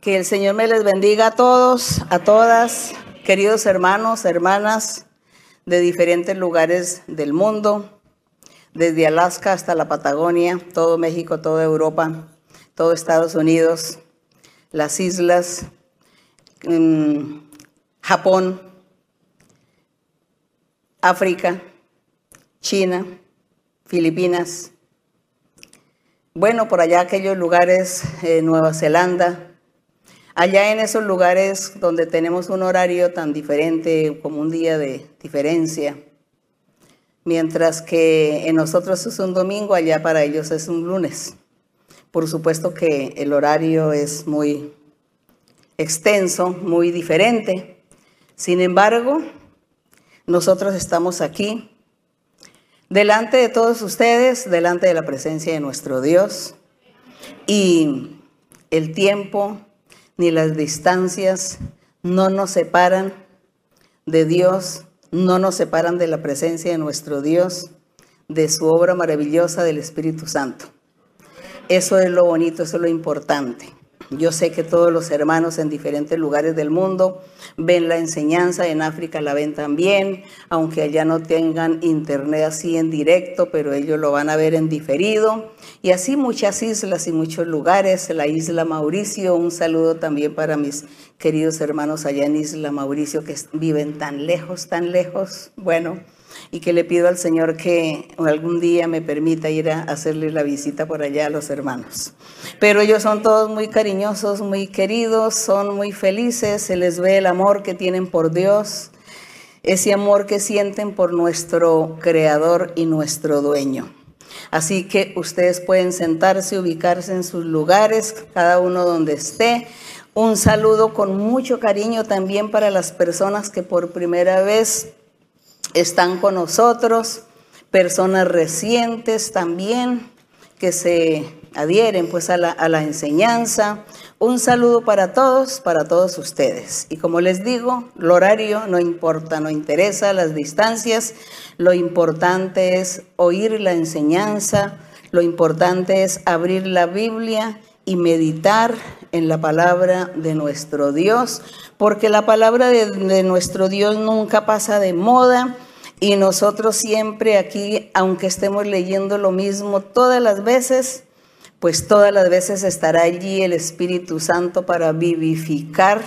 Que el Señor me les bendiga a todos, a todas, queridos hermanos, hermanas de diferentes lugares del mundo, desde Alaska hasta la Patagonia, todo México, toda Europa, todo Estados Unidos, las islas, mm, Japón, África, China, Filipinas, bueno, por allá aquellos lugares, eh, Nueva Zelanda, allá en esos lugares donde tenemos un horario tan diferente como un día de diferencia, mientras que en nosotros es un domingo, allá para ellos es un lunes. Por supuesto que el horario es muy extenso, muy diferente. Sin embargo, nosotros estamos aquí delante de todos ustedes, delante de la presencia de nuestro Dios. Y el tiempo ni las distancias no nos separan de Dios, no nos separan de la presencia de nuestro Dios, de su obra maravillosa del Espíritu Santo. Eso es lo bonito, eso es lo importante. Yo sé que todos los hermanos en diferentes lugares del mundo ven la enseñanza, en África la ven también, aunque allá no tengan internet así en directo, pero ellos lo van a ver en diferido. Y así muchas islas y muchos lugares, la isla Mauricio, un saludo también para mis queridos hermanos allá en Isla Mauricio que viven tan lejos, tan lejos. Bueno, y que le pido al Señor que algún día me permita ir a hacerle la visita por allá a los hermanos. Pero ellos son todos muy cariñosos, muy queridos, son muy felices, se les ve el amor que tienen por Dios, ese amor que sienten por nuestro Creador y nuestro Dueño. Así que ustedes pueden sentarse, ubicarse en sus lugares, cada uno donde esté. Un saludo con mucho cariño también para las personas que por primera vez están con nosotros, personas recientes también que se adhieren pues a la, a la, enseñanza. Un saludo para todos, para todos ustedes. Y como les digo, el horario no importa, no interesa las distancias, lo importante es oír la enseñanza, lo importante es abrir la Biblia y meditar en la palabra de nuestro Dios, porque la palabra de, nuestro Dios nunca pasa de moda y nosotros siempre aquí, aunque estemos leyendo lo mismo todas las veces, pues todas las veces estará allí el Espíritu Santo para vivificar,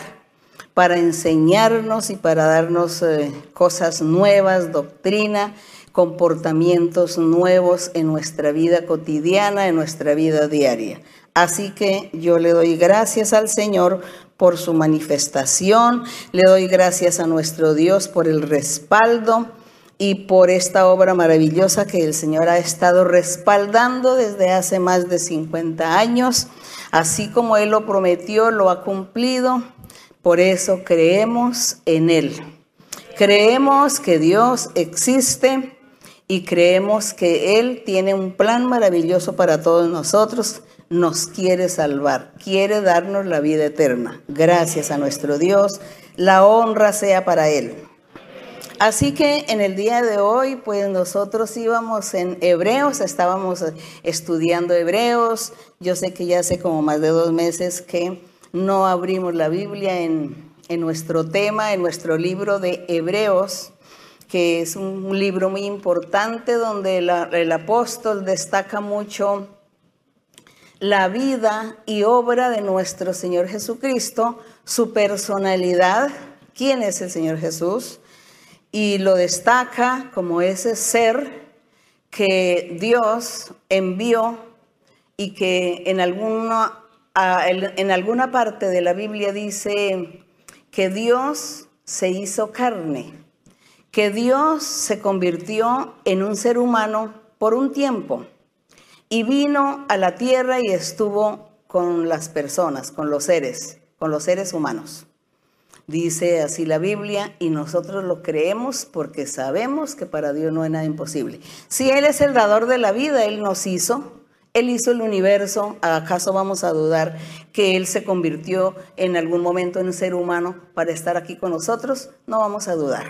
para enseñarnos y para darnos eh, cosas nuevas, doctrina, comportamientos nuevos en nuestra vida cotidiana, en nuestra vida diaria. Así que yo le doy gracias al Señor por su manifestación, le doy gracias a nuestro Dios por el respaldo y por esta obra maravillosa que el Señor ha estado respaldando desde hace más de 50 años. Así como Él lo prometió, lo ha cumplido. Por eso creemos en Él. Creemos que Dios existe y creemos que Él tiene un plan maravilloso para todos nosotros nos quiere salvar, quiere darnos la vida eterna. Gracias a nuestro Dios, la honra sea para Él. Así que en el día de hoy, pues nosotros íbamos en Hebreos, estábamos estudiando Hebreos. Yo sé que ya hace como más de dos meses que no abrimos la Biblia en, en nuestro tema, en nuestro libro de Hebreos que es un libro muy importante donde el apóstol destaca mucho la vida y obra de nuestro Señor Jesucristo, su personalidad, quién es el Señor Jesús, y lo destaca como ese ser que Dios envió y que en alguna, en alguna parte de la Biblia dice que Dios se hizo carne, que Dios se convirtió en un ser humano por un tiempo y vino a la tierra y estuvo con las personas, con los seres, con los seres humanos. Dice así la Biblia y nosotros lo creemos porque sabemos que para Dios no hay nada imposible. Si Él es el dador de la vida, Él nos hizo, Él hizo el universo, ¿acaso vamos a dudar que Él se convirtió en algún momento en un ser humano para estar aquí con nosotros? No vamos a dudar.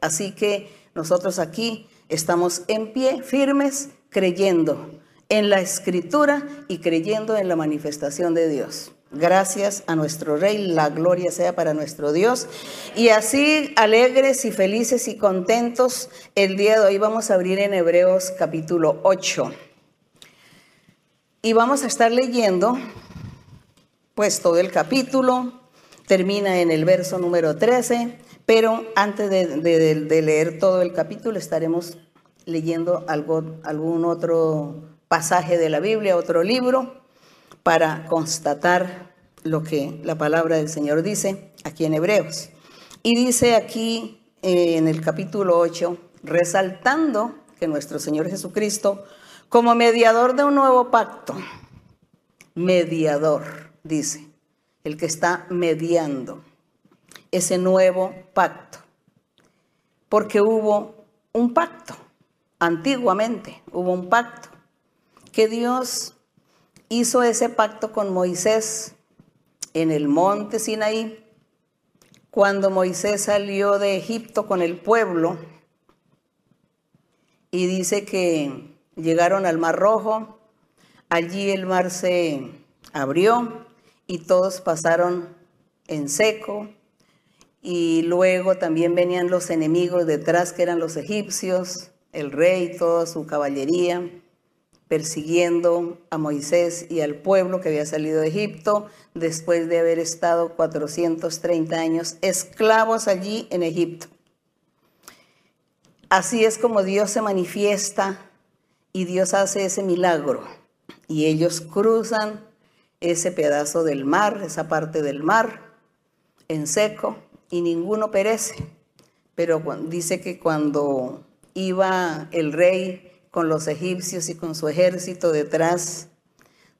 Así que nosotros aquí estamos en pie, firmes, creyendo en la escritura y creyendo en la manifestación de Dios. Gracias a nuestro Rey, la gloria sea para nuestro Dios. Y así, alegres y felices y contentos, el día de hoy vamos a abrir en Hebreos capítulo 8. Y vamos a estar leyendo, pues todo el capítulo, termina en el verso número 13, pero antes de, leer todo el capítulo estaremos leyendo algo, algún otro pasaje de la Biblia, otro libro para constatar lo que la palabra del Señor dice aquí en Hebreos. Y dice aquí eh, en el capítulo 8, resaltando que nuestro Señor Jesucristo, como mediador de un nuevo pacto, mediador, dice, el que está mediando ese nuevo pacto. Porque hubo un pacto, antiguamente hubo un pacto, que Dios hizo ese pacto con Moisés en el monte Sinaí, cuando Moisés salió de Egipto con el pueblo y dice que llegaron al Mar Rojo, allí el mar se abrió y todos pasaron en seco y luego también venían los enemigos detrás que eran los egipcios, el rey, toda su caballería persiguiendo a Moisés y al pueblo que había salido de Egipto después de haber estado 430 años esclavos allí en Egipto. Así es como Dios se manifiesta y Dios hace ese milagro. Y ellos cruzan ese pedazo del mar, esa parte del mar, en seco, y ninguno perece. Pero dice que cuando iba el rey con los egipcios y con su ejército detrás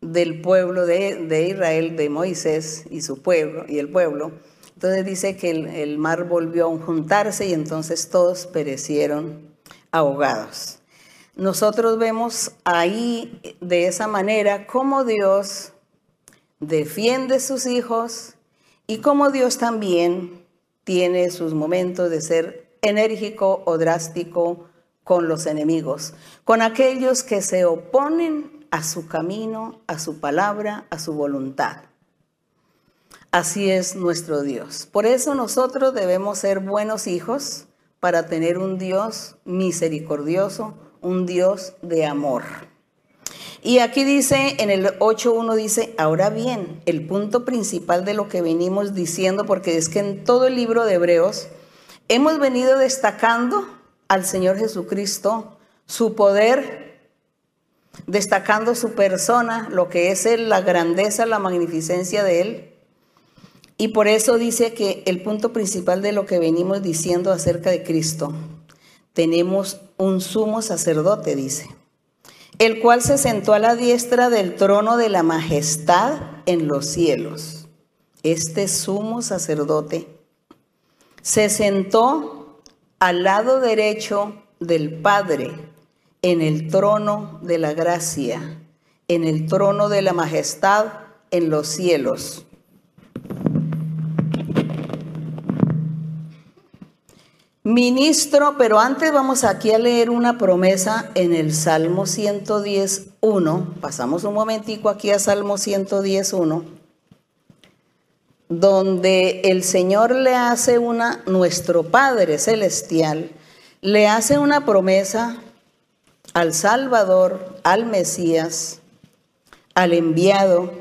del pueblo de, Israel, de Moisés y su pueblo y el pueblo. Entonces dice que el, el mar volvió a juntarse y entonces todos perecieron ahogados. Nosotros vemos ahí de esa manera cómo Dios defiende sus hijos y cómo Dios también tiene sus momentos de ser enérgico o drástico con los enemigos, con aquellos que se oponen a su camino, a su palabra, a su voluntad. Así es nuestro Dios. Por eso nosotros debemos ser buenos hijos para tener un Dios misericordioso, un Dios de amor. Y aquí dice, en el 8.1 dice, ahora bien, el punto principal de lo que venimos diciendo, porque es que en todo el libro de Hebreos hemos venido destacando al Señor Jesucristo, su poder, destacando su persona, lo que es Él, la grandeza, la magnificencia de Él. Y por eso dice que el punto principal de lo que venimos diciendo acerca de Cristo, tenemos un sumo sacerdote, dice, el cual se sentó a la diestra del trono de la majestad en los cielos. Este sumo sacerdote se sentó al lado derecho del Padre, en el trono de la gracia, en el trono de la majestad en los cielos. Ministro, pero antes vamos aquí a leer una promesa en el Salmo 110.1. Pasamos un momentico aquí a Salmo 110.1 donde el Señor le hace una, nuestro Padre Celestial, le hace una promesa al Salvador, al Mesías, al enviado,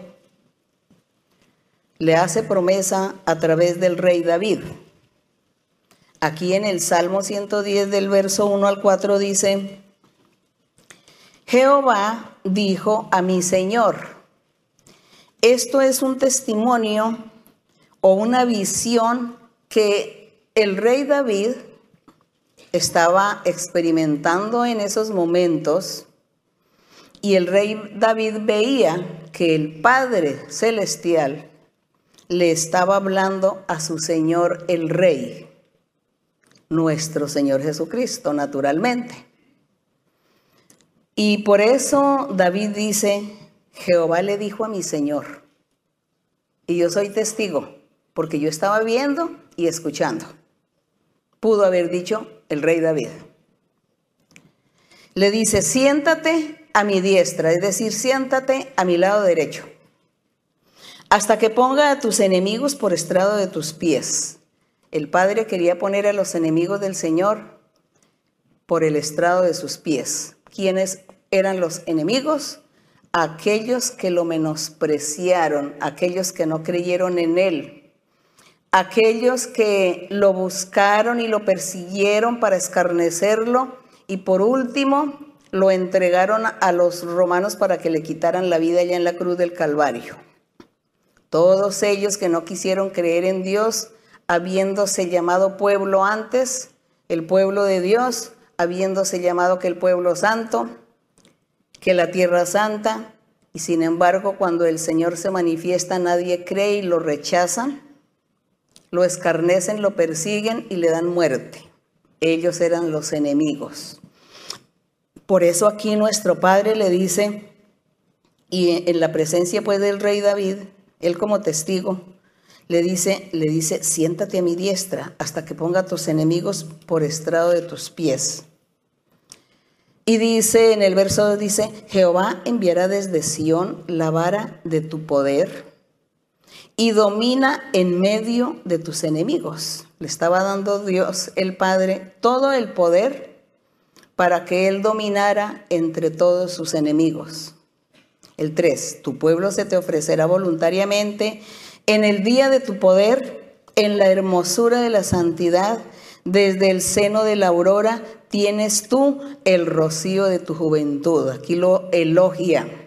le hace promesa a través del rey David. Aquí en el Salmo 110 del verso 1 al 4 dice, Jehová dijo a mi Señor, esto es un testimonio o una visión que el rey David estaba experimentando en esos momentos y el rey David veía que el Padre Celestial le estaba hablando a su Señor el Rey, nuestro Señor Jesucristo, naturalmente. Y por eso David dice, Jehová le dijo a mi Señor, y yo soy testigo, porque yo estaba viendo y escuchando. Pudo haber dicho el rey David. Le dice, siéntate a mi diestra, es decir, siéntate a mi lado derecho, hasta que ponga a tus enemigos por estrado de tus pies. El Padre quería poner a los enemigos del Señor por el estrado de sus pies. ¿Quiénes eran los enemigos? Aquellos que lo menospreciaron, aquellos que no creyeron en Él, aquellos que lo buscaron y lo persiguieron para escarnecerlo y por último lo entregaron a los romanos para que le quitaran la vida allá en la cruz del Calvario. Todos ellos que no quisieron creer en Dios, habiéndose llamado pueblo antes, el pueblo de Dios, habiéndose llamado que el pueblo santo, que la tierra santa, y sin embargo cuando el Señor se manifiesta nadie cree y lo rechazan, lo escarnecen, lo persiguen y le dan muerte. Ellos eran los enemigos. Por eso aquí nuestro Padre le dice, y en la presencia pues del rey David, él como testigo, le dice, le dice, siéntate a mi diestra hasta que ponga a tus enemigos por estrado de tus pies. Y dice en el verso, dice, Jehová enviará desde Sión la vara de tu poder y domina en medio de tus enemigos. Le estaba dando Dios el Padre todo el poder para que Él dominara entre todos sus enemigos. El 3, tu pueblo se te ofrecerá voluntariamente en el día de tu poder, en la hermosura de la santidad, desde el seno de la aurora, tienes tú el rocío de tu juventud. Aquí lo elogia.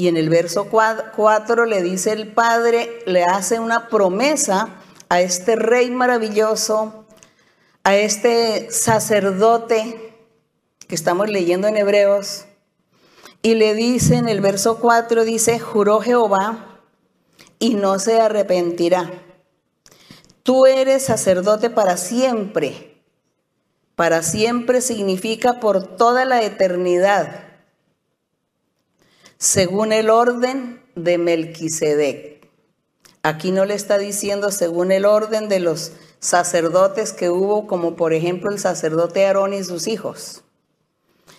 Y en el verso 4 le dice el Padre, le hace una promesa a este rey maravilloso, a este sacerdote que estamos leyendo en Hebreos. Y le dice en el verso 4, dice, juró Jehová y no se arrepentirá. Tú eres sacerdote para siempre. Para siempre significa por toda la eternidad, según el orden de Melquisedec. Aquí no le está diciendo según el orden de los sacerdotes que hubo, como por ejemplo el sacerdote Aarón y sus hijos.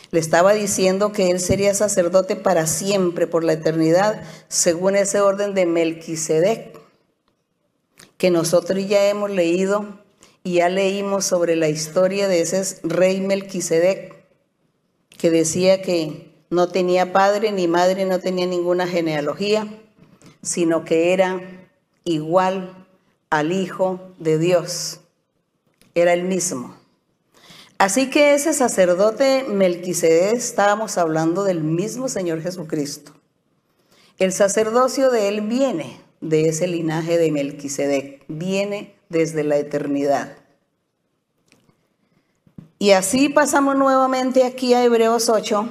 Le estaba diciendo que él sería sacerdote para siempre, por la eternidad, según ese orden de Melquisedec, que nosotros ya hemos leído y ya leímos sobre la historia de ese rey Melquisedec, que decía que no tenía padre ni madre, no tenía ninguna genealogía, sino que era igual al Hijo de Dios. Era el mismo. Así que ese sacerdote Melquisedec, estábamos hablando del mismo Señor Jesucristo. El sacerdocio de él viene de ese linaje de Melquisedec, viene desde la eternidad. Y así pasamos nuevamente aquí a Hebreos 8,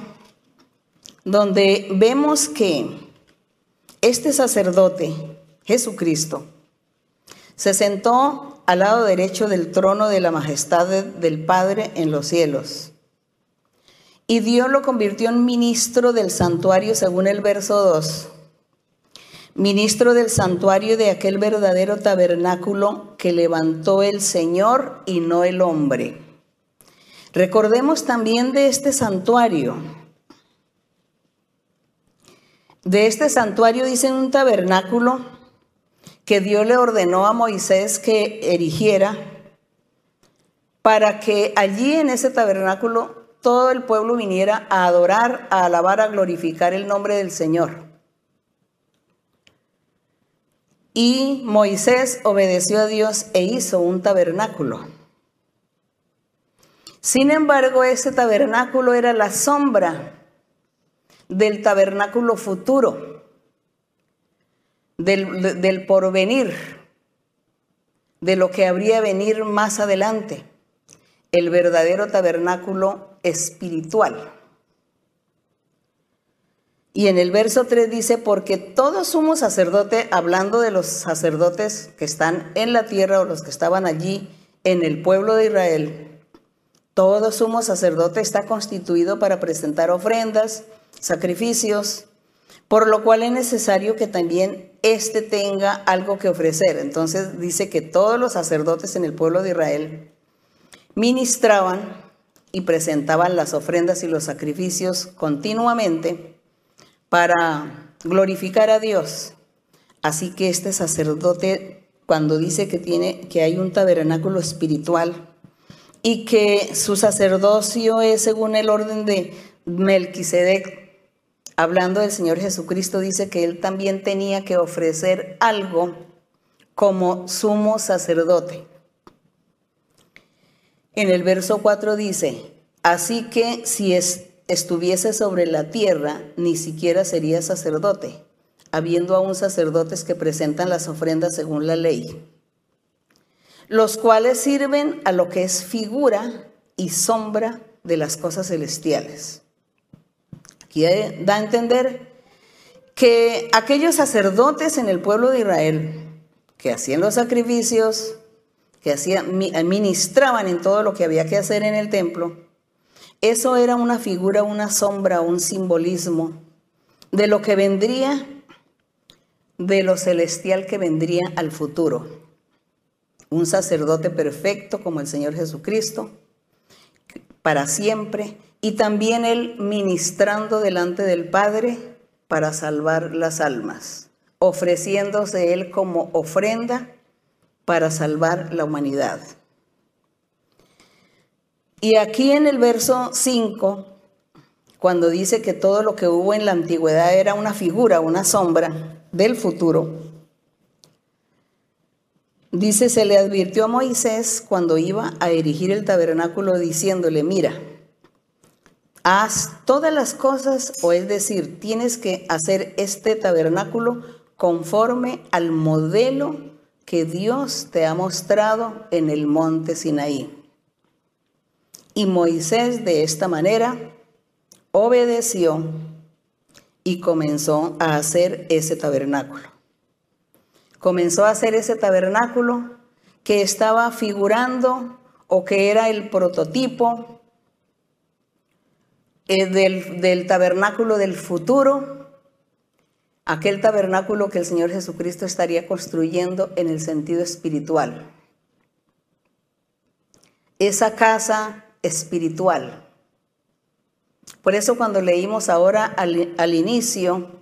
donde vemos que este sacerdote, Jesucristo, se sentó al lado derecho del trono de la majestad del Padre en los cielos. Y Dios lo convirtió en ministro del santuario según el verso 2. Ministro del santuario de aquel verdadero tabernáculo que levantó el Señor y no el hombre. Recordemos también de este santuario. De este santuario dicen un tabernáculo que Dios le ordenó a Moisés que erigiera para que allí en ese tabernáculo todo el pueblo viniera a adorar, a alabar, a glorificar el nombre del Señor. Y Moisés obedeció a Dios e hizo un tabernáculo. Sin embargo, ese tabernáculo era la sombra del tabernáculo futuro del, porvenir, de lo que habría venir más adelante, el verdadero tabernáculo espiritual. Y en el verso 3 dice, porque todo sumo sacerdote, hablando de los sacerdotes que están en la tierra o los que estaban allí en el pueblo de Israel, todo sumo sacerdote está constituido para presentar ofrendas, sacrificios, por lo cual es necesario que también éste tenga algo que ofrecer. Entonces dice que todos los sacerdotes en el pueblo de Israel ministraban y presentaban las ofrendas y los sacrificios continuamente para glorificar a Dios, Así que este sacerdote, cuando dice que, tiene, que hay un tabernáculo espiritual y que su sacerdocio es según el orden de Melquisedec, hablando del Señor Jesucristo, dice que él también tenía que ofrecer algo como sumo sacerdote. En el verso 4 dice, así que si estuviese sobre la tierra, ni siquiera sería sacerdote, habiendo aún sacerdotes que presentan las ofrendas según la ley, los cuales sirven a lo que es figura y sombra de las cosas celestiales. Aquí da a entender que aquellos sacerdotes en el pueblo de Israel que hacían los sacrificios, que hacían, en todo lo que había que hacer en el templo, eso era una figura, una sombra, un simbolismo de lo que vendría, de lo celestial que vendría al futuro. Un sacerdote perfecto como el Señor Jesucristo, para siempre, y también él ministrando delante del Padre para salvar las almas, ofreciéndose él como ofrenda para salvar la humanidad. Y aquí en el verso 5, cuando dice que todo lo que hubo en la antigüedad era una figura, una sombra del futuro, dice, se le advirtió a Moisés cuando iba a erigir el tabernáculo diciéndole, mira, haz todas las cosas, o es decir, tienes que hacer este tabernáculo conforme al modelo que Dios te ha mostrado en el monte Sinaí. Y Moisés de esta manera obedeció y comenzó a hacer ese tabernáculo. Comenzó a hacer ese tabernáculo que estaba figurando o que era el prototipo eh, del, del tabernáculo del futuro aquel tabernáculo que el Señor Jesucristo estaría construyendo en el sentido espiritual. Esa casa espiritual. Por eso cuando leímos ahora al, inicio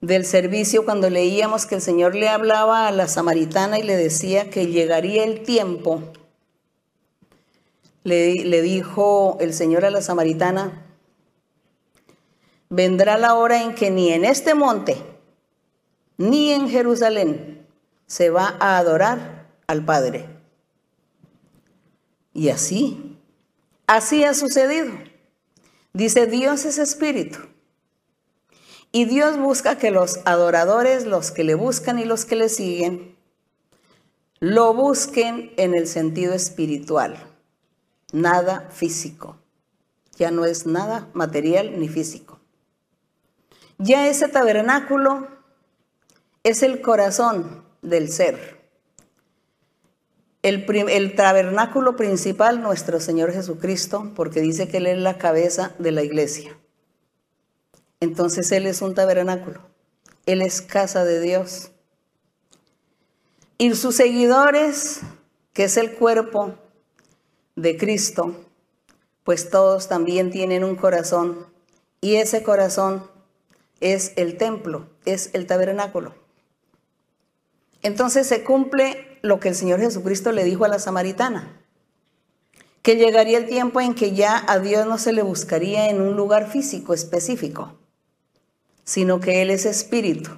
del servicio, cuando leíamos que el Señor le hablaba a la samaritana y le decía que llegaría el tiempo, le, dijo el Señor a la samaritana, vendrá la hora en que ni en este monte, ni en Jerusalén se va a adorar al Padre. Y así, así ha sucedido. Dice, Dios es espíritu. Y Dios busca que los adoradores, los que le buscan y los que le siguen, lo busquen en el sentido espiritual, nada físico. Ya no es nada material ni físico. Ya ese tabernáculo es el corazón del ser. El, el, tabernáculo principal, nuestro Señor Jesucristo, porque dice que Él es la cabeza de la iglesia. Entonces Él es un tabernáculo. Él es casa de Dios. Y sus seguidores, que es el cuerpo de Cristo, pues todos también tienen un corazón. Y ese corazón es el templo, es el tabernáculo. Entonces se cumple lo que el Señor Jesucristo le dijo a la samaritana, que llegaría el tiempo en que ya a Dios no se le buscaría en un lugar físico específico, sino que Él es espíritu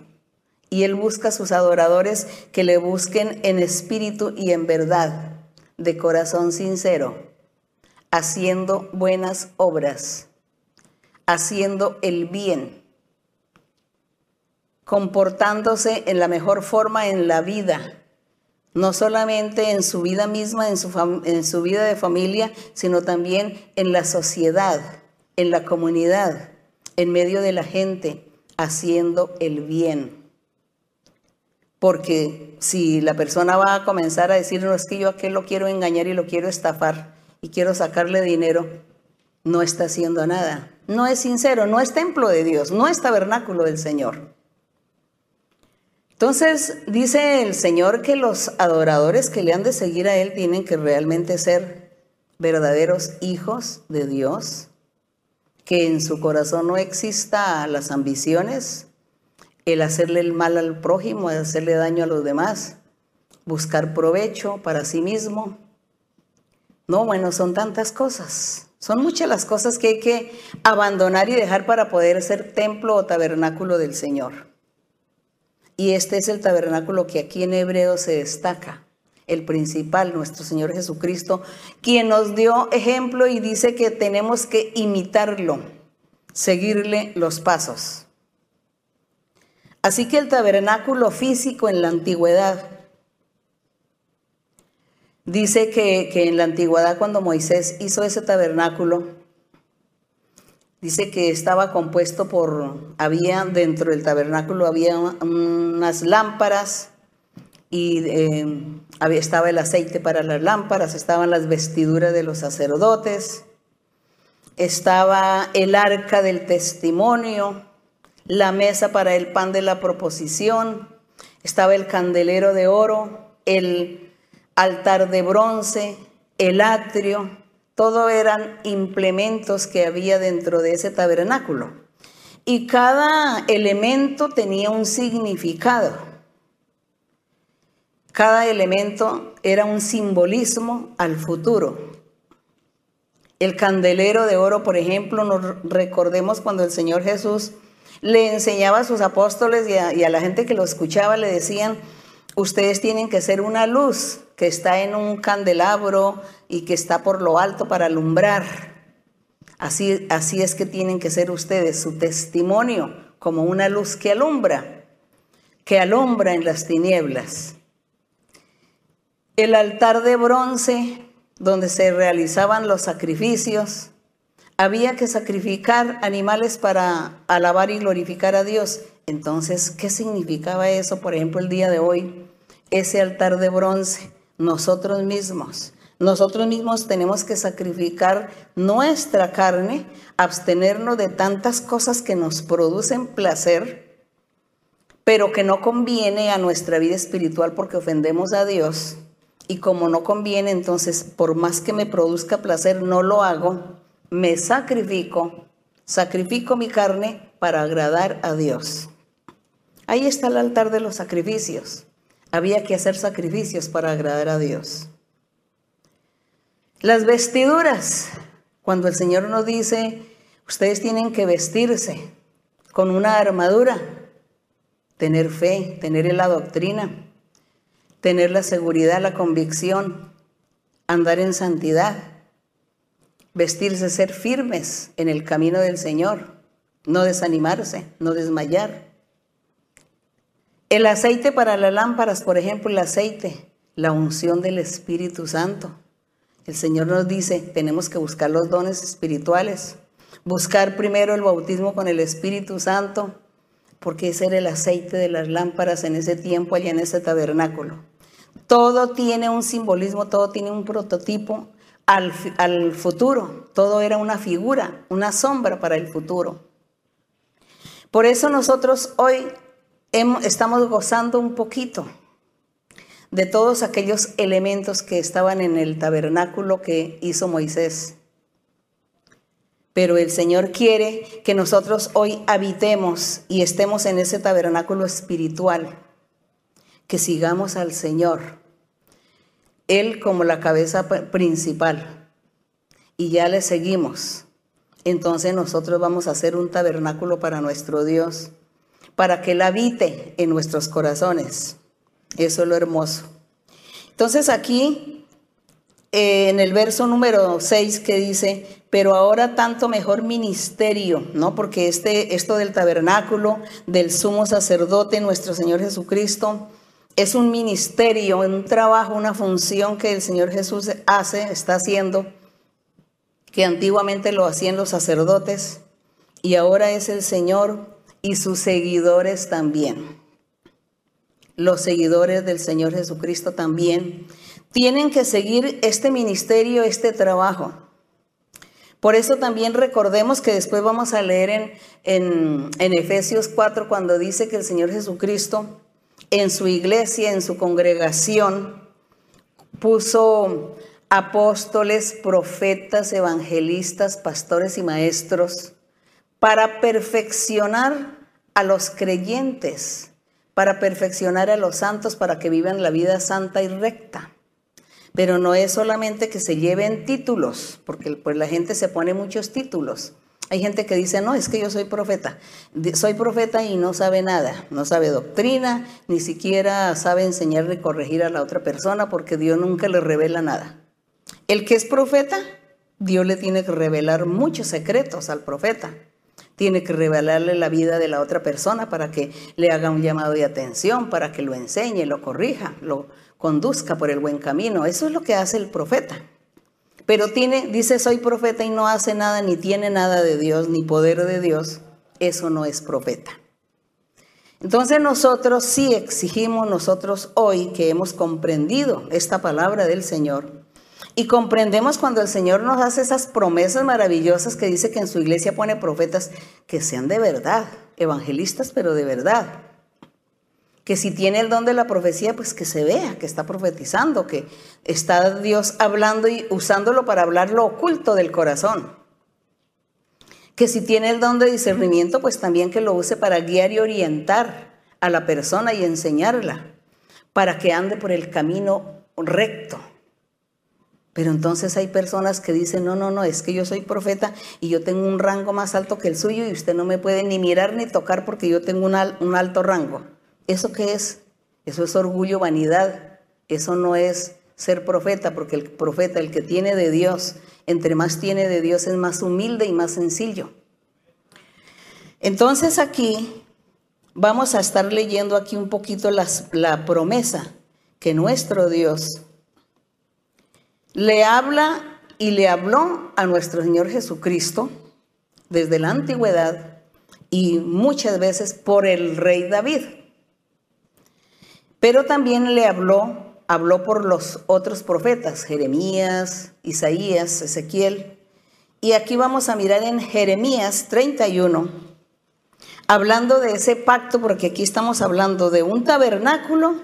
y Él busca a sus adoradores que le busquen en espíritu y en verdad, de corazón sincero, haciendo buenas obras, haciendo el bien comportándose en la mejor forma en la vida, no solamente en su vida misma, en su, en su vida de familia, sino también en la sociedad, en la comunidad, en medio de la gente, haciendo el bien. Porque si la persona va a comenzar a decir, no es que yo a aquel lo quiero engañar y lo quiero estafar y quiero sacarle dinero, no está haciendo nada. No es sincero, no es templo de Dios, no es tabernáculo del Señor. Entonces dice el Señor que los adoradores que le han de seguir a Él tienen que realmente ser verdaderos hijos de Dios, que en su corazón no exista las ambiciones, el hacerle el mal al prójimo, el hacerle daño a los demás, buscar provecho para sí mismo. No, bueno, son tantas cosas. Son muchas las cosas que hay que abandonar y dejar para poder ser templo o tabernáculo del Señor. Y este es el tabernáculo que aquí en hebreo se destaca, el principal, nuestro Señor Jesucristo, quien nos dio ejemplo y dice que tenemos que imitarlo, seguirle los pasos. Así que el tabernáculo físico en la antigüedad. Dice que, en la antigüedad cuando Moisés hizo ese tabernáculo, dice que estaba compuesto por, había dentro del tabernáculo había unas lámparas y eh, estaba el aceite para las lámparas, estaban las vestiduras de los sacerdotes, estaba el arca del testimonio, la mesa para el pan de la proposición, estaba el candelero de oro, el altar de bronce, el atrio, todo eran implementos que había dentro de ese tabernáculo. Y cada elemento tenía un significado. Cada elemento era un simbolismo al futuro. El candelero de oro, por ejemplo, nos recordemos cuando el Señor Jesús le enseñaba a sus apóstoles y a, la gente que lo escuchaba, le decían, ustedes tienen que ser una luz que está en un candelabro y que está por lo alto para alumbrar. Así, así es que tienen que ser ustedes, su testimonio, como una luz que alumbra, que alumbra en las tinieblas. El altar de bronce, donde se realizaban los sacrificios, había que sacrificar animales para alabar y glorificar a Dios. Entonces, ¿qué significaba eso, por ejemplo, el día de hoy? Ese altar de bronce, nosotros mismos. Nosotros mismos tenemos que sacrificar nuestra carne, abstenernos de tantas cosas que nos producen placer, pero que no conviene a nuestra vida espiritual porque ofendemos a Dios. Y como no conviene, entonces, por más que me produzca placer, no lo hago me sacrifico, sacrifico mi carne para agradar a Dios. Ahí está el altar de los sacrificios. Había que hacer sacrificios para agradar a Dios. Las vestiduras, cuando el Señor nos dice, ustedes tienen que vestirse con una armadura, tener fe, tener la doctrina, tener la seguridad, la convicción, andar en santidad vestirse, ser firmes en el camino del Señor, no desanimarse, no desmayar. El aceite para las lámparas, por ejemplo, el aceite, la unción del Espíritu Santo. El Señor nos dice, tenemos que buscar los dones espirituales, buscar primero el bautismo con el Espíritu Santo, porque ese era el aceite de las lámparas en ese tiempo allá en ese tabernáculo. Todo tiene un simbolismo, todo tiene un prototipo al, futuro. Todo era una figura, una sombra para el futuro. Por eso nosotros hoy estamos gozando un poquito de todos aquellos elementos que estaban en el tabernáculo que hizo Moisés. Pero el Señor quiere que nosotros hoy habitemos y estemos en ese tabernáculo espiritual, que sigamos al Señor él como la cabeza principal. Y ya le seguimos. Entonces nosotros vamos a hacer un tabernáculo para nuestro Dios, para que Él habite en nuestros corazones. Eso es lo hermoso. Entonces aquí, eh, en el verso número 6 que dice, pero ahora tanto mejor ministerio, ¿no? Porque este, esto del tabernáculo, del sumo sacerdote, nuestro Señor Jesucristo, es un ministerio, un trabajo, una función que el Señor Jesús hace, está haciendo, que antiguamente lo hacían los sacerdotes y ahora es el Señor y sus seguidores también. Los seguidores del Señor Jesucristo también tienen que seguir este ministerio, este trabajo. Por eso también recordemos que después vamos a leer en, en, Efesios 4 cuando dice que el Señor Jesucristo en su iglesia, en su congregación, puso apóstoles, profetas, evangelistas, pastores y maestros para perfeccionar a los creyentes para perfeccionar a los santos para que vivan la vida santa y recta. Pero no es solamente que se lleven títulos, porque pues la gente se pone muchos títulos. Hay gente que dice, no, es que yo soy profeta. Soy profeta y no sabe nada, no sabe doctrina, ni siquiera sabe enseñar y corregir a la otra persona porque Dios nunca le revela nada. El que es profeta, Dios le tiene que revelar muchos secretos al profeta tiene que revelarle la vida de la otra persona para que le haga un llamado de atención, para que lo enseñe, lo corrija, lo conduzca por el buen camino. Eso es lo que hace el profeta. Pero tiene, dice soy profeta y no hace nada, ni tiene nada de Dios, ni poder de Dios. Eso no es profeta. Entonces nosotros sí exigimos, nosotros hoy que hemos comprendido esta palabra del Señor, y comprendemos cuando el Señor nos hace esas promesas maravillosas que dice que en su iglesia pone profetas que sean de verdad, evangelistas, pero de verdad. Que si tiene el don de la profecía, pues que se vea que está profetizando, que está Dios hablando y usándolo para hablar lo oculto del corazón. Que si tiene el don de discernimiento, pues también que lo use para guiar y orientar a la persona y enseñarla, para que ande por el camino recto pero entonces hay personas que dicen, no, no, no, es que yo soy profeta y yo tengo un rango más alto que el suyo y usted no me puede ni mirar ni tocar porque yo tengo un, un alto rango. ¿Eso qué es? Eso es orgullo, vanidad. Eso no es ser profeta, porque el profeta, el que tiene de Dios, entre más tiene de Dios, es más humilde y más sencillo. Entonces aquí vamos a estar leyendo aquí un poquito la promesa que nuestro Dios le habla y le habló a nuestro Señor Jesucristo desde la antigüedad y muchas veces por el rey David. Pero también le habló, habló por los otros profetas, Jeremías, Isaías, Ezequiel. Y aquí vamos a mirar en Jeremías 31, hablando de ese pacto, porque aquí estamos hablando de un tabernáculo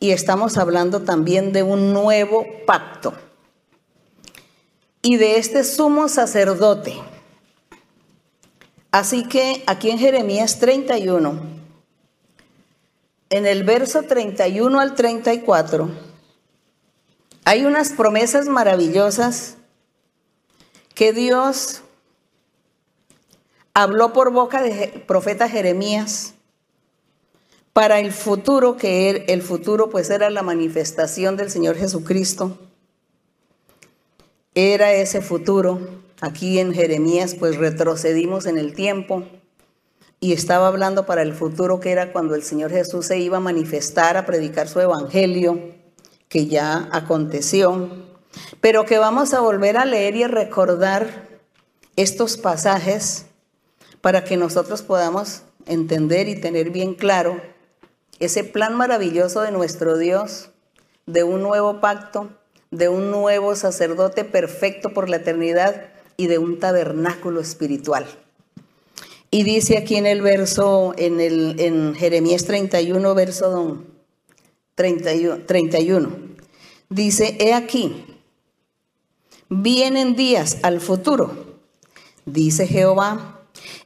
y estamos hablando también de un nuevo pacto y de este sumo sacerdote. Así que aquí en Jeremías 31, en el verso 31 al 34, hay unas promesas maravillosas que Dios habló por boca de profeta Jeremías para el futuro, que el futuro pues era la manifestación del Señor Jesucristo era ese futuro. Aquí en Jeremías pues retrocedimos en el tiempo y estaba hablando para el futuro que era cuando el Señor Jesús se iba a manifestar a predicar su evangelio, que ya aconteció, pero que vamos a volver a leer y recordar estos pasajes para que nosotros podamos entender y tener bien claro ese plan maravilloso de nuestro Dios, de un nuevo pacto de un nuevo sacerdote perfecto por la eternidad y de un tabernáculo espiritual. Y dice aquí en el verso, en, el, en Jeremías 31, verso 31, 31, dice, he aquí, vienen días al futuro, dice Jehová,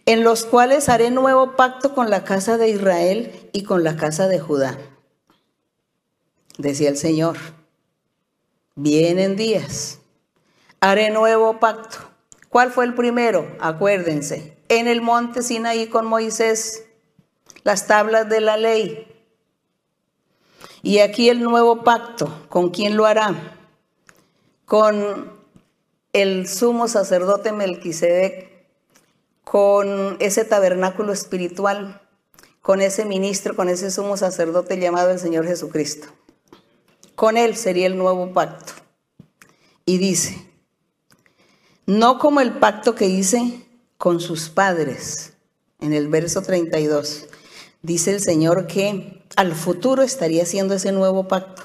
en los cuales haré nuevo pacto con la casa de Israel y con la casa de Judá. Decía el Señor Vienen días. Haré nuevo pacto. ¿Cuál fue el primero? Acuérdense. En el monte Sinaí con Moisés, las tablas de la ley. Y aquí el nuevo pacto. ¿Con quién lo hará? Con el sumo sacerdote Melquisedec, con ese tabernáculo espiritual, con ese ministro, con ese sumo sacerdote llamado el Señor Jesucristo. Con él sería el nuevo pacto. Y dice, no como el pacto que hice con sus padres. En el verso 32 dice el Señor que al futuro estaría haciendo ese nuevo pacto.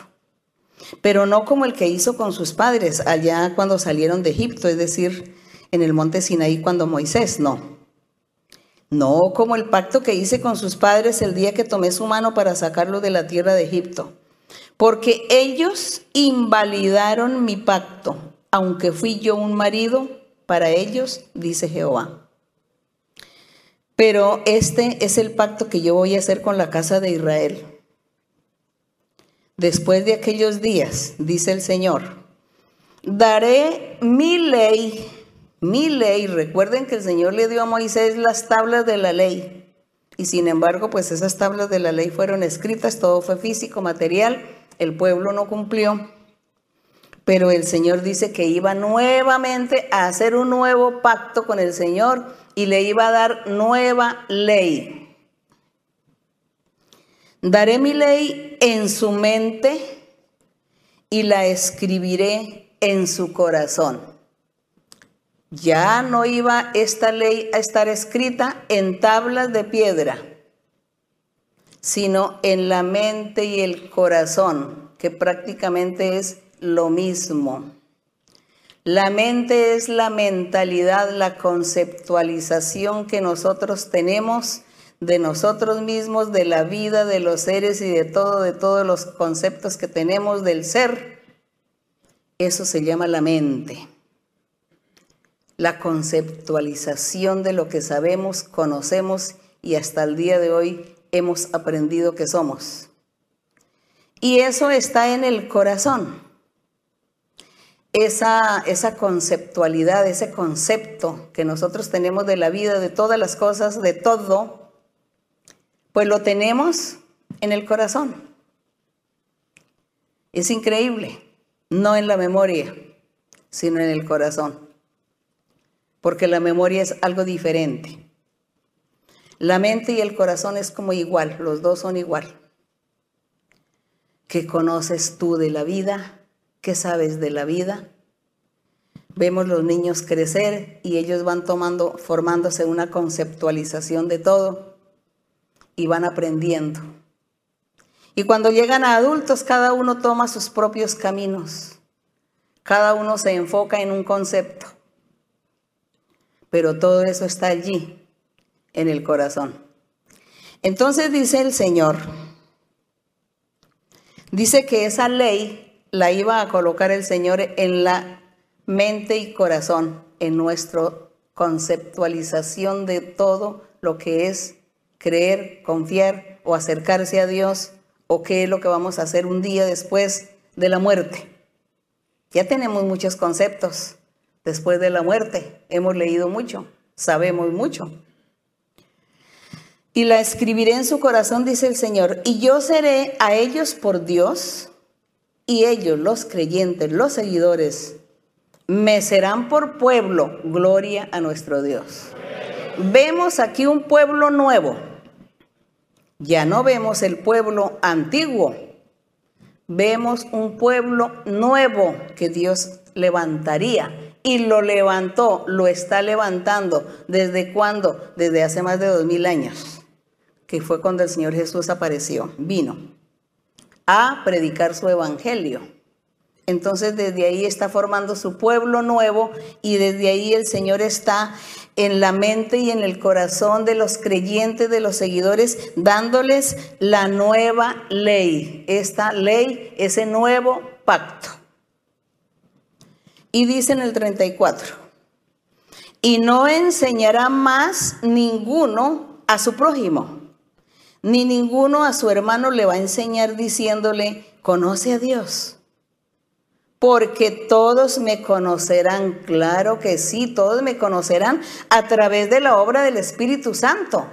Pero no como el que hizo con sus padres allá cuando salieron de Egipto, es decir, en el monte Sinaí cuando Moisés, no. No como el pacto que hice con sus padres el día que tomé su mano para sacarlo de la tierra de Egipto porque ellos invalidaron mi pacto, aunque fui yo un marido para ellos, dice Jehová. Pero este es el pacto que yo voy a hacer con la casa de Israel. Después de aquellos días, dice el Señor, daré mi ley, mi ley. Recuerden que el Señor le dio a Moisés las tablas de la ley. Y sin embargo, pues esas tablas de la ley fueron escritas, todo fue físico, material, el pueblo no cumplió. Pero el Señor dice que iba nuevamente a hacer un nuevo pacto con el Señor y le iba a dar nueva ley. Daré mi ley en su mente y la escribiré en su corazón. Ya no iba esta ley a estar escrita en tablas de piedra, sino en la mente y el corazón, que prácticamente es lo mismo. La mente es la mentalidad, la conceptualización que nosotros tenemos de nosotros mismos, de la vida, de los seres y de todo, de todos los conceptos que tenemos del ser. Eso se llama la mente. La conceptualización de lo que sabemos, conocemos y hasta el día de hoy hemos aprendido que somos. Y eso está en el corazón esa, esa conceptualidad, ese concepto que nosotros tenemos de la vida, de todas las cosas, de todo, pues lo tenemos en el corazón. Es increíble, no en la memoria, sino en el corazón, porque la memoria es algo diferente. La mente y el corazón es como igual, los dos son igual. ¿Qué conoces tú de la vida? ¿Qué sabes de la vida? Vemos los niños crecer y ellos van tomando, formándose una conceptualización de todo y van aprendiendo. Y cuando llegan a adultos, cada uno toma sus propios caminos. Cada uno se enfoca en un concepto. Pero todo eso está allí, en el corazón. Entonces dice el Señor, dice que esa ley la iba a colocar el Señor en la mente y corazón, en nuestra conceptualización de todo lo que es creer, confiar o acercarse a Dios o qué es lo que vamos a hacer un día después de la muerte. Ya tenemos muchos conceptos después de la muerte, hemos leído mucho, sabemos mucho. Y la escribiré en su corazón, dice el Señor, y yo seré a ellos por Dios y ellos, los creyentes, los seguidores, me serán por pueblo, gloria a nuestro Dios. Vemos aquí un pueblo nuevo. Ya no vemos el pueblo antiguo. Vemos un pueblo nuevo que Dios levantaría. Y lo levantó, lo está levantando. ¿Desde cuándo? Desde hace más de dos mil años, que fue cuando el Señor Jesús apareció, vino a predicar su evangelio. Entonces desde ahí está formando su pueblo nuevo y desde ahí el Señor está en la mente y en el corazón de los creyentes, de los seguidores, dándoles la nueva ley, esta ley, ese nuevo pacto. Y dice en el 34, y no enseñará más ninguno a su prójimo ni ninguno a su hermano le va a enseñar diciéndole, conoce a Dios. Porque todos me conocerán, claro que sí, todos me conocerán a través de la obra del Espíritu Santo.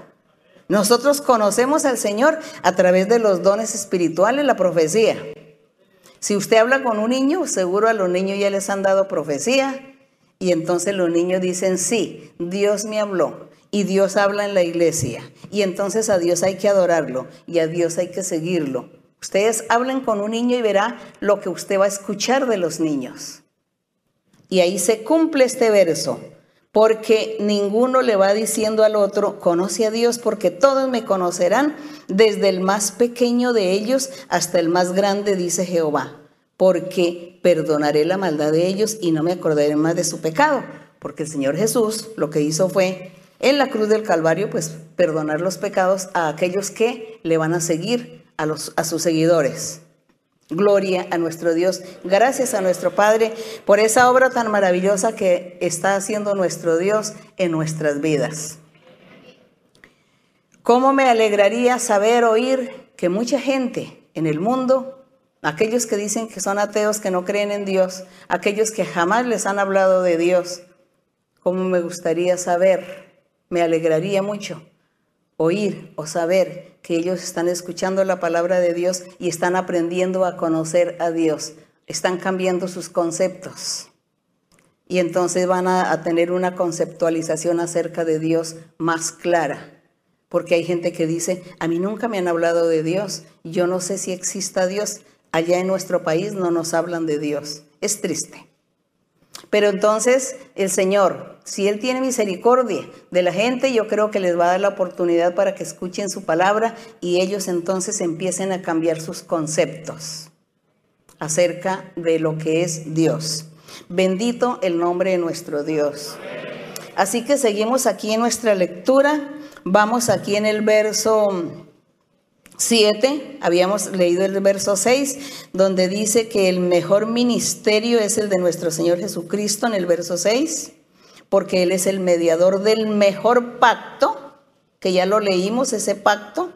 Nosotros conocemos al Señor a través de los dones espirituales, la profecía. Si usted habla con un niño, seguro a los niños ya les han dado profecía y entonces los niños dicen, sí, Dios me habló y Dios habla en la iglesia. Y entonces a Dios hay que adorarlo y a Dios hay que seguirlo. Ustedes hablen con un niño y verá lo que usted va a escuchar de los niños. Y ahí se cumple este verso, porque ninguno le va diciendo al otro, conoce a Dios, porque todos me conocerán, desde el más pequeño de ellos hasta el más grande, dice Jehová, porque perdonaré la maldad de ellos y no me acordaré más de su pecado, porque el Señor Jesús lo que hizo fue en la cruz del Calvario, pues perdonar los pecados a aquellos que le van a seguir, a, a sus seguidores. Gloria a nuestro Dios. Gracias a nuestro Padre por esa obra tan maravillosa que está haciendo nuestro Dios en nuestras vidas. ¿Cómo me alegraría saber, oír que mucha gente en el mundo, aquellos que dicen que son ateos, que no creen en Dios, aquellos que jamás les han hablado de Dios, cómo me gustaría saber, me alegraría mucho oír o saber que ellos están escuchando la palabra de Dios y están aprendiendo a conocer a Dios, están cambiando sus conceptos. Y entonces van a, tener una conceptualización acerca de Dios más clara. Porque hay gente que dice, a mí nunca me han hablado de Dios, yo no sé si exista Dios, allá en nuestro país no nos hablan de Dios, es triste. Pero entonces el Señor, si Él tiene misericordia de la gente, yo creo que les va a dar la oportunidad para que escuchen su palabra y ellos entonces empiecen a cambiar sus conceptos acerca de lo que es Dios. Bendito el nombre de nuestro Dios. Así que seguimos aquí en nuestra lectura Vamos aquí en el verso 7, habíamos leído el verso 6, donde dice que el mejor ministerio es el de nuestro Señor Jesucristo en el verso 6, porque Él es el mediador del mejor pacto, que ya lo leímos, ese pacto.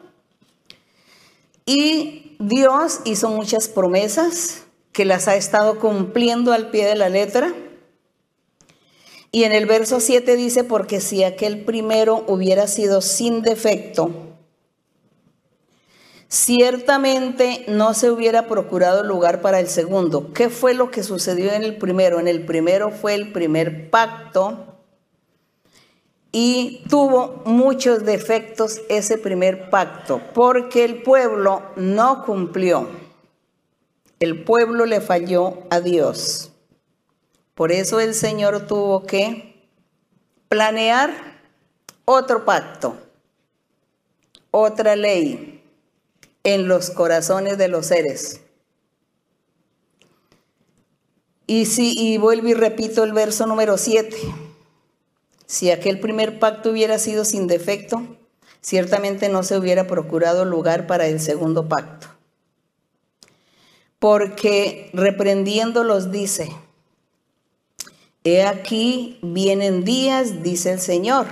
Y Dios hizo muchas promesas que las ha estado cumpliendo al pie de la letra. Y en el verso 7 dice, porque si aquel primero hubiera sido sin defecto, ciertamente no se hubiera procurado lugar para el segundo. ¿Qué fue lo que sucedió en el primero? En el primero fue el primer pacto y tuvo muchos defectos ese primer pacto, porque el pueblo no cumplió. El pueblo le falló a Dios. Por eso el Señor tuvo que planear otro pacto, otra ley en los corazones de los seres. Y si y vuelvo y repito el verso número 7. Si aquel primer pacto hubiera sido sin defecto, ciertamente no se hubiera procurado lugar para el segundo pacto. Porque reprendiéndolos dice, He aquí vienen días, dice el Señor,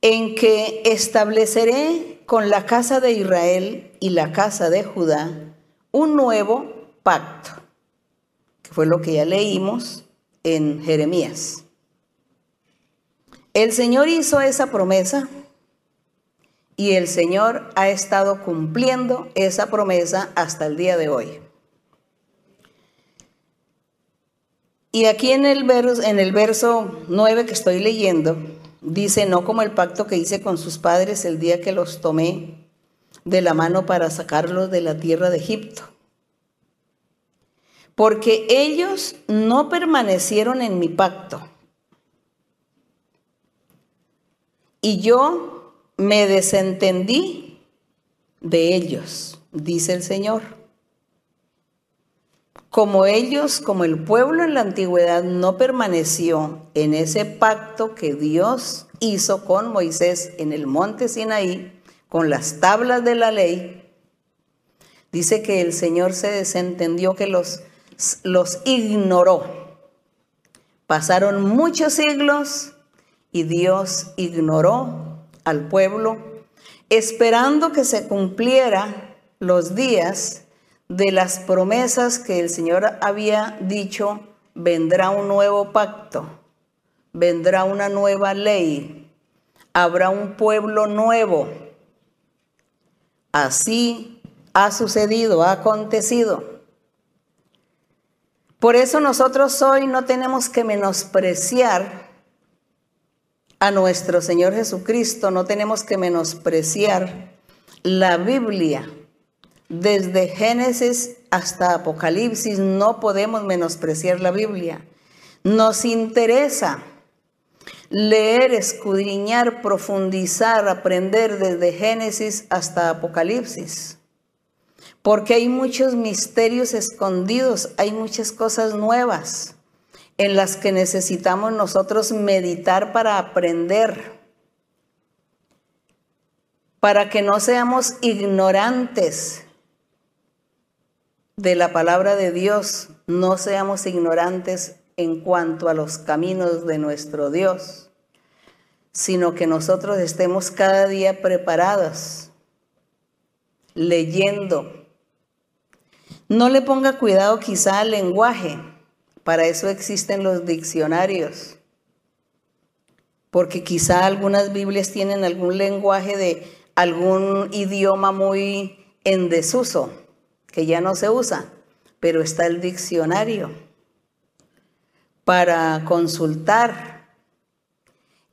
en que estableceré con la casa de Israel y la casa de Judá un nuevo pacto, que fue lo que ya leímos en Jeremías. El Señor hizo esa promesa y el Señor ha estado cumpliendo esa promesa hasta el día de hoy. Y aquí en el, verso, en el verso 9 que estoy leyendo, dice, no como el pacto que hice con sus padres el día que los tomé de la mano para sacarlos de la tierra de Egipto. Porque ellos no permanecieron en mi pacto. Y yo me desentendí de ellos, dice el Señor. Como ellos, como el pueblo en la antigüedad no permaneció en ese pacto que Dios hizo con Moisés en el monte Sinaí, con las tablas de la ley, dice que el Señor se desentendió, que los, los ignoró. Pasaron muchos siglos y Dios ignoró al pueblo, esperando que se cumpliera los días de las promesas que el Señor había dicho, vendrá un nuevo pacto, vendrá una nueva ley, habrá un pueblo nuevo. Así ha sucedido, ha acontecido. Por eso nosotros hoy no tenemos que menospreciar a nuestro Señor Jesucristo, no tenemos que menospreciar la Biblia desde Génesis hasta Apocalipsis no podemos menospreciar la Biblia. Nos interesa leer, escudriñar, profundizar, aprender desde Génesis hasta Apocalipsis. Porque hay muchos misterios escondidos, hay muchas cosas nuevas en las que necesitamos nosotros meditar para aprender para que no seamos ignorantes de la palabra de Dios, no seamos ignorantes en cuanto a los caminos de nuestro Dios, sino que nosotros estemos cada día preparados, leyendo. No le ponga cuidado quizá al lenguaje, para eso existen los diccionarios, porque quizá algunas Biblias tienen algún lenguaje de algún idioma muy en desuso, que ya no se usa, pero está el diccionario para consultar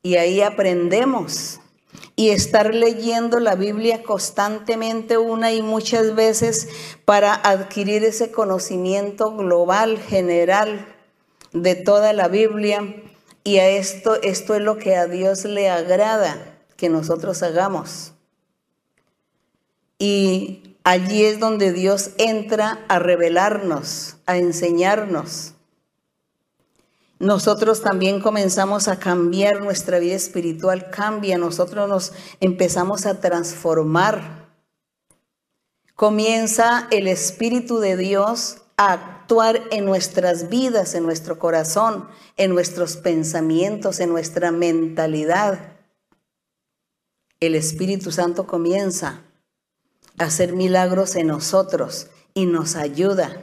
y ahí aprendemos. Y estar leyendo la Biblia constantemente una y muchas veces para adquirir ese conocimiento global, general de toda la Biblia. Y a esto, esto es lo que a Dios le agrada que nosotros hagamos. Y allí es donde Dios entra a revelarnos, a enseñarnos nosotros también comenzamos a cambiar nuestra vida espiritual, cambia, nosotros nos empezamos a transformar. Comienza el Espíritu de Dios a actuar en nuestras vidas, en nuestro corazón, en nuestros pensamientos, en nuestra mentalidad. El Espíritu Santo comienza hacer milagros en nosotros y nos ayuda.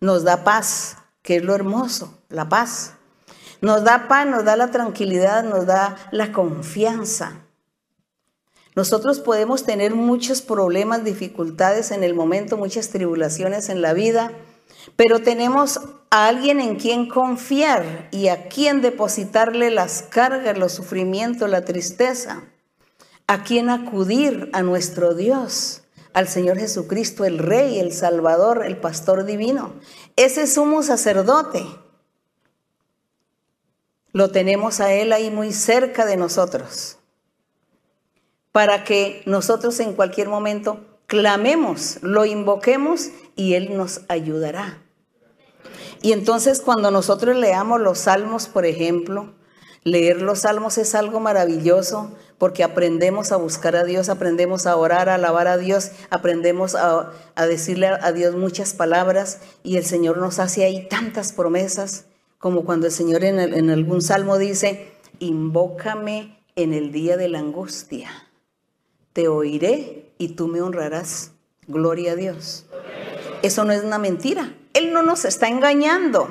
Nos da paz, que es lo hermoso, la paz. Nos da paz, nos da la tranquilidad, nos da la confianza. Nosotros podemos tener muchos problemas, dificultades en el momento, muchas tribulaciones en la vida, pero tenemos a alguien en quien confiar y a quien depositarle las cargas, los sufrimientos, la tristeza, a quien acudir a nuestro Dios, al Señor Jesucristo, el Rey, el Salvador, el Pastor Divino. Ese sumo sacerdote lo tenemos a Él ahí muy cerca de nosotros, para que nosotros en cualquier momento clamemos, lo invoquemos y Él nos ayudará. Y entonces cuando nosotros leamos los salmos, por ejemplo, leer los salmos es algo maravilloso porque aprendemos a buscar a Dios, aprendemos a orar, a alabar a Dios, aprendemos a, decirle a Dios muchas palabras y el Señor nos hace ahí tantas promesas, como cuando el Señor en, en algún salmo dice, invócame en el día de la angustia, te oiré y tú me honrarás. Gloria a Dios. Eso no es una mentira. Él no nos está engañando.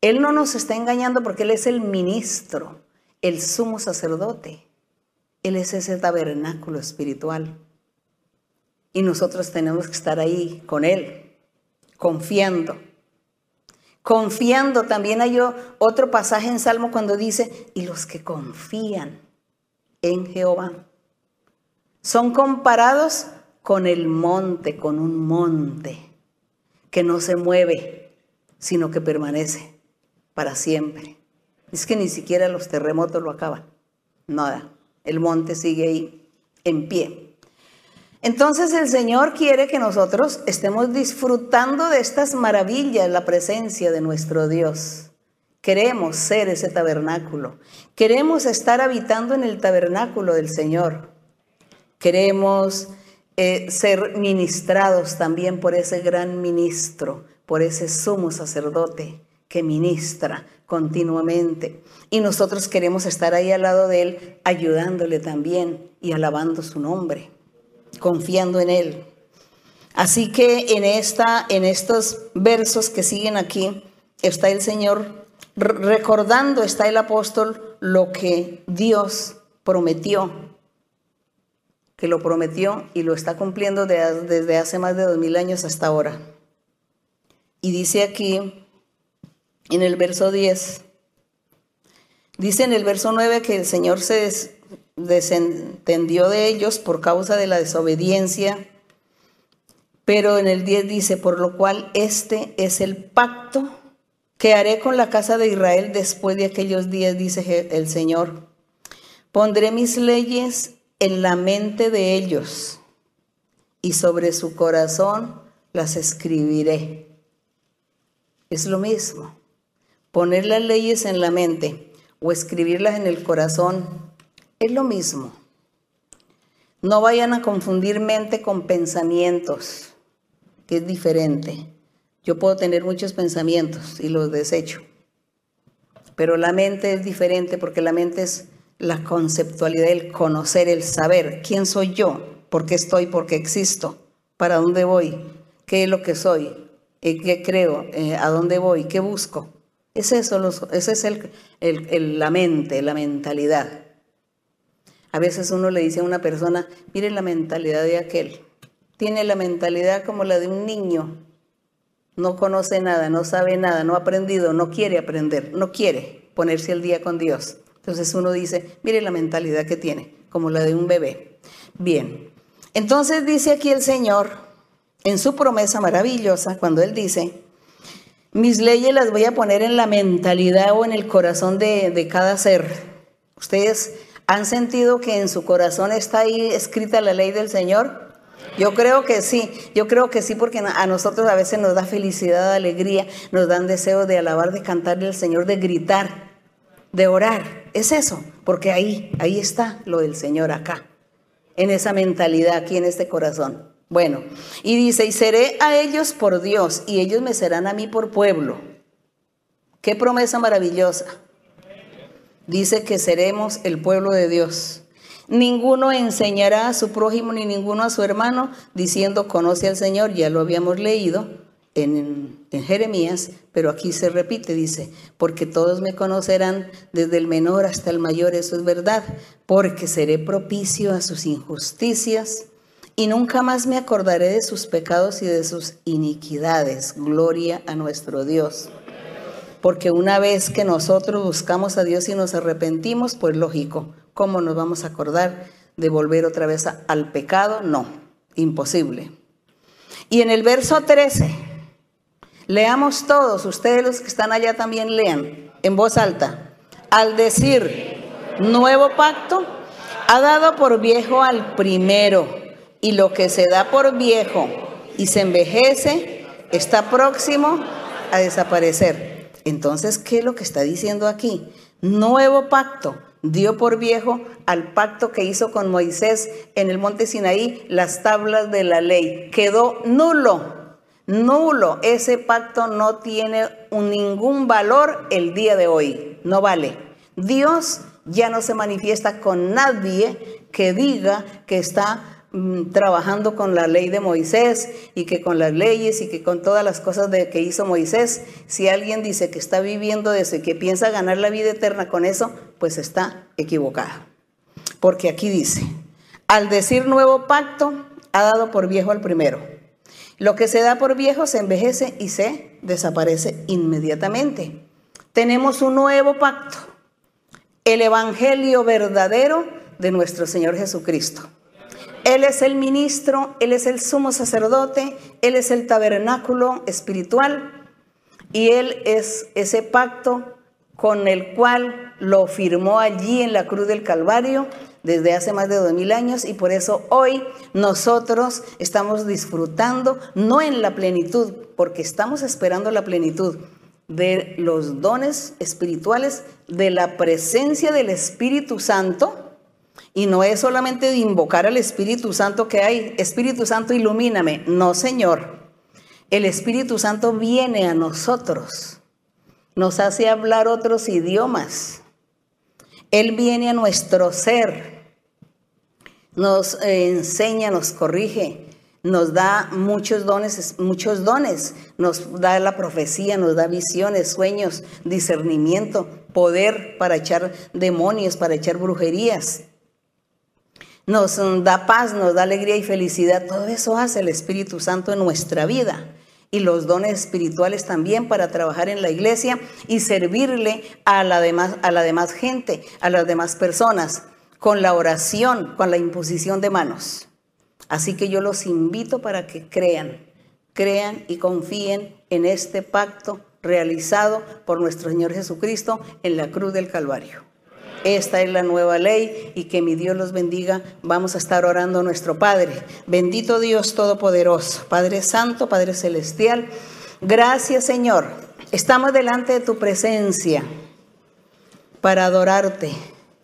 Él no nos está engañando porque Él es el ministro, el sumo sacerdote. Él es ese tabernáculo espiritual. Y nosotros tenemos que estar ahí con Él, confiando. Confiando, también hay otro pasaje en Salmo cuando dice, y los que confían en Jehová son comparados con el monte, con un monte que no se mueve, sino que permanece para siempre. Es que ni siquiera los terremotos lo acaban. Nada. El monte sigue ahí en pie. Entonces el Señor quiere que nosotros estemos disfrutando de estas maravillas, la presencia de nuestro Dios. Queremos ser ese tabernáculo. Queremos estar habitando en el tabernáculo del Señor. Queremos eh, ser ministrados también por ese gran ministro, por ese sumo sacerdote que ministra continuamente. Y nosotros queremos estar ahí al lado de Él, ayudándole también y alabando su nombre, confiando en Él. Así que en, esta, en estos versos que siguen aquí, está el Señor recordando, está el apóstol lo que Dios prometió, que lo prometió y lo está cumpliendo desde hace más de dos mil años hasta ahora. Y dice aquí, en el verso 10. Dice en el verso 9 que el Señor se desentendió de ellos por causa de la desobediencia, pero en el 10 dice, por lo cual este es el pacto que haré con la casa de Israel después de aquellos días, dice el Señor. Pondré mis leyes en la mente de ellos y sobre su corazón las escribiré. Es lo mismo. Poner las leyes en la mente o escribirlas en el corazón es lo mismo. No vayan a confundir mente con pensamientos, que es diferente. Yo puedo tener muchos pensamientos y los desecho, pero la mente es diferente porque la mente es la conceptualidad, el conocer, el saber quién soy yo, por qué estoy, por qué existo, para dónde voy, qué es lo que soy, qué creo, eh, a dónde voy, qué busco. Es eso, ese es el, la mente, la mentalidad. A veces uno le dice a una persona, mire la mentalidad de aquel. Tiene la mentalidad como la de un niño. No conoce nada, no sabe nada, no ha aprendido, no quiere aprender, no quiere ponerse al día con Dios. Entonces uno dice, mire la mentalidad que tiene, como la de un bebé. Bien, entonces dice aquí el Señor, en su promesa maravillosa, cuando Él dice, mis leyes las voy a poner en la mentalidad o en el corazón de, de cada ser. Ustedes ¿Han sentido que en su corazón está ahí escrita la ley del Señor? Yo creo que sí, yo creo que sí, porque a nosotros a veces nos da felicidad, alegría, nos dan deseo de alabar, de cantarle al Señor, de gritar, de orar. Es eso, porque ahí, ahí está lo del Señor acá, en esa mentalidad, aquí en este corazón. Bueno, y dice, y seré a ellos por Dios, y ellos me serán a mí por pueblo. Qué promesa maravillosa dice que seremos el pueblo de Dios. Ninguno enseñará a su prójimo ni ninguno a su hermano diciendo conoce al Señor, ya lo habíamos leído en, Jeremías, pero aquí se repite, dice, porque todos me conocerán desde el menor hasta el mayor, eso es verdad, porque seré propicio a sus injusticias y nunca más me acordaré de sus pecados y de sus iniquidades. Gloria a nuestro Dios. Porque una vez que nosotros buscamos a Dios y nos arrepentimos, pues lógico, ¿cómo nos vamos a acordar de volver otra vez al pecado? No, imposible. Y en el verso 13, leamos todos, ustedes los que están allá también lean en voz alta. Al decir nuevo pacto, ha dado por viejo al primero, y lo que se da por viejo y se envejece está próximo a desaparecer. Entonces, ¿qué es lo que está diciendo aquí? Nuevo pacto. Dio por viejo al pacto que hizo con Moisés en el monte Sinaí, las tablas de la ley. Quedó nulo, nulo. Ese pacto no tiene ningún valor el día de hoy. No vale. Dios ya no se manifiesta con nadie que diga que está trabajando con la ley de Moisés y que con las leyes y que con todas las cosas de que hizo Moisés, si alguien dice que está viviendo de eso y que piensa ganar la vida eterna con eso, pues está equivocado. Porque aquí dice, al decir nuevo pacto, ha dado por viejo al primero. Lo que se da por viejo se envejece y se desaparece inmediatamente. Tenemos un nuevo pacto, el Evangelio verdadero de nuestro Señor Jesucristo. Él es el ministro, Él es el sumo sacerdote, Él es el tabernáculo espiritual y Él es ese pacto con el cual lo firmó allí en la cruz del Calvario desde hace más de dos mil años y por eso hoy nosotros estamos disfrutando, no en la plenitud, porque estamos esperando la plenitud de los dones espirituales, de la presencia del Espíritu Santo, y no es solamente invocar al Espíritu Santo que hay, Espíritu Santo ilumíname. No, Señor. El Espíritu Santo viene a nosotros, nos hace hablar otros idiomas. Él viene a nuestro ser, nos eh, enseña, nos corrige, nos da muchos dones, muchos dones, nos da la profecía, nos da visiones, sueños, discernimiento, poder para echar demonios, para echar brujerías nos da paz, nos da alegría y felicidad. Todo eso hace el Espíritu Santo en nuestra vida. Y los dones espirituales también para trabajar en la iglesia y servirle a la demás, a la demás gente, a las demás personas, con la oración, con la imposición de manos. Así que yo los invito para que crean, crean y confíen en este pacto realizado por nuestro Señor Jesucristo en la cruz del Calvario. Esta es la nueva ley y que mi Dios los bendiga. Vamos a estar orando a nuestro Padre. Bendito Dios Todopoderoso, Padre Santo, Padre Celestial. Gracias Señor. Estamos delante de tu presencia para adorarte,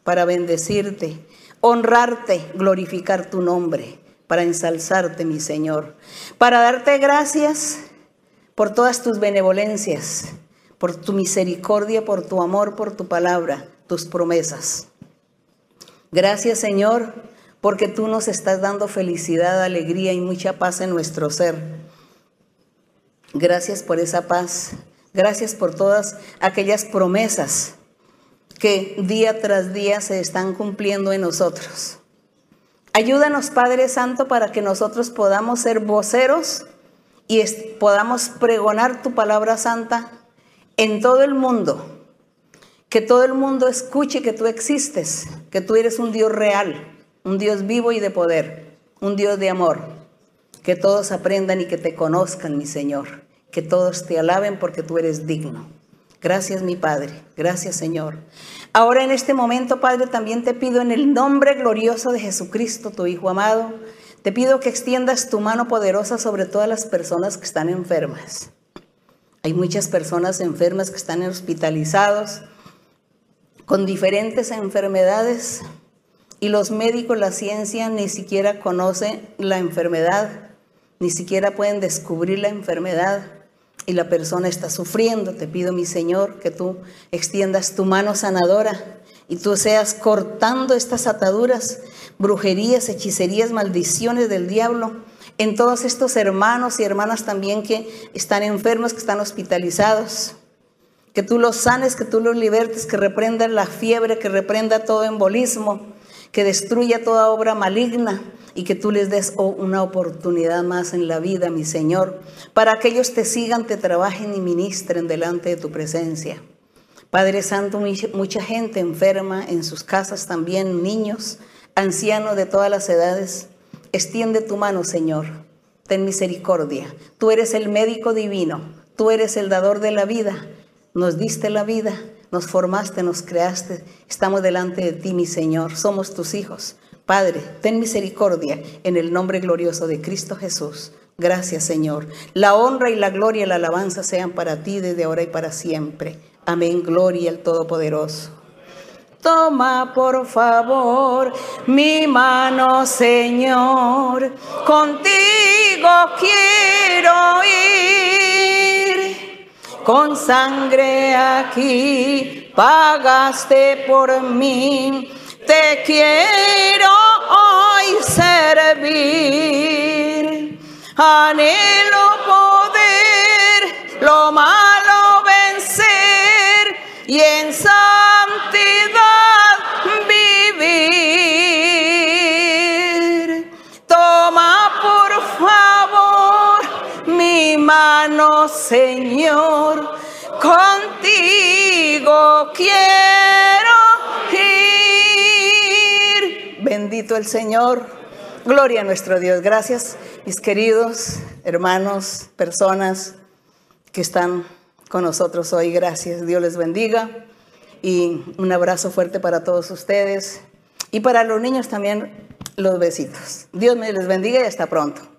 para bendecirte, honrarte, glorificar tu nombre, para ensalzarte, mi Señor, para darte gracias por todas tus benevolencias por tu misericordia, por tu amor, por tu palabra, tus promesas. Gracias Señor, porque tú nos estás dando felicidad, alegría y mucha paz en nuestro ser. Gracias por esa paz. Gracias por todas aquellas promesas que día tras día se están cumpliendo en nosotros. Ayúdanos, Padre Santo, para que nosotros podamos ser voceros y podamos pregonar tu palabra santa en todo el mundo. Que todo el mundo escuche que tú existes, que tú eres un Dios real, un Dios vivo y de poder, un Dios de amor. Que todos aprendan y que te conozcan, mi Señor. Que todos te alaben porque tú eres digno. Gracias, mi Padre. Gracias, Señor. Ahora en este momento, Padre, también te pido en el nombre glorioso de Jesucristo, tu Hijo amado, te pido que extiendas tu mano poderosa sobre todas las personas que están enfermas. Hay muchas personas enfermas que están hospitalizados con diferentes enfermedades y los médicos, la ciencia ni siquiera conocen la enfermedad, ni siquiera pueden descubrir la enfermedad y la persona está sufriendo. Te pido, mi Señor, que tú extiendas tu mano sanadora y tú seas cortando estas ataduras, brujerías, hechicerías, maldiciones del diablo en todos estos hermanos y hermanas también que están enfermos, que están hospitalizados. Que tú los sanes, que tú los libertes, que reprenda la fiebre, que reprenda todo embolismo, que destruya toda obra maligna y que tú les des una oportunidad más en la vida, mi Señor, para que ellos te sigan, te trabajen y ministren delante de tu presencia. Padre Santo, mucha gente enferma en sus casas también, niños, ancianos de todas las edades. Extiende tu mano, Señor. Ten misericordia. Tú eres el médico divino. Tú eres el dador de la vida. Nos diste la vida. Nos formaste, nos creaste. Estamos delante de ti, mi Señor. Somos tus hijos. Padre, ten misericordia en el nombre glorioso de Cristo Jesús. Gracias, Señor. La honra y la gloria y la alabanza sean para ti desde ahora y para siempre. Amén. Gloria al Todopoderoso. Toma por favor mi mano, Señor. Contigo quiero ir. Con sangre aquí pagaste por mí. Te quiero hoy servir. Anhelo poder lo malo vencer y en Señor, contigo quiero ir. Bendito el Señor. Gloria a nuestro Dios. Gracias, mis queridos hermanos, personas que están con nosotros hoy. Gracias. Dios les bendiga. Y un abrazo fuerte para todos ustedes. Y para los niños también los besitos. Dios me les bendiga y hasta pronto.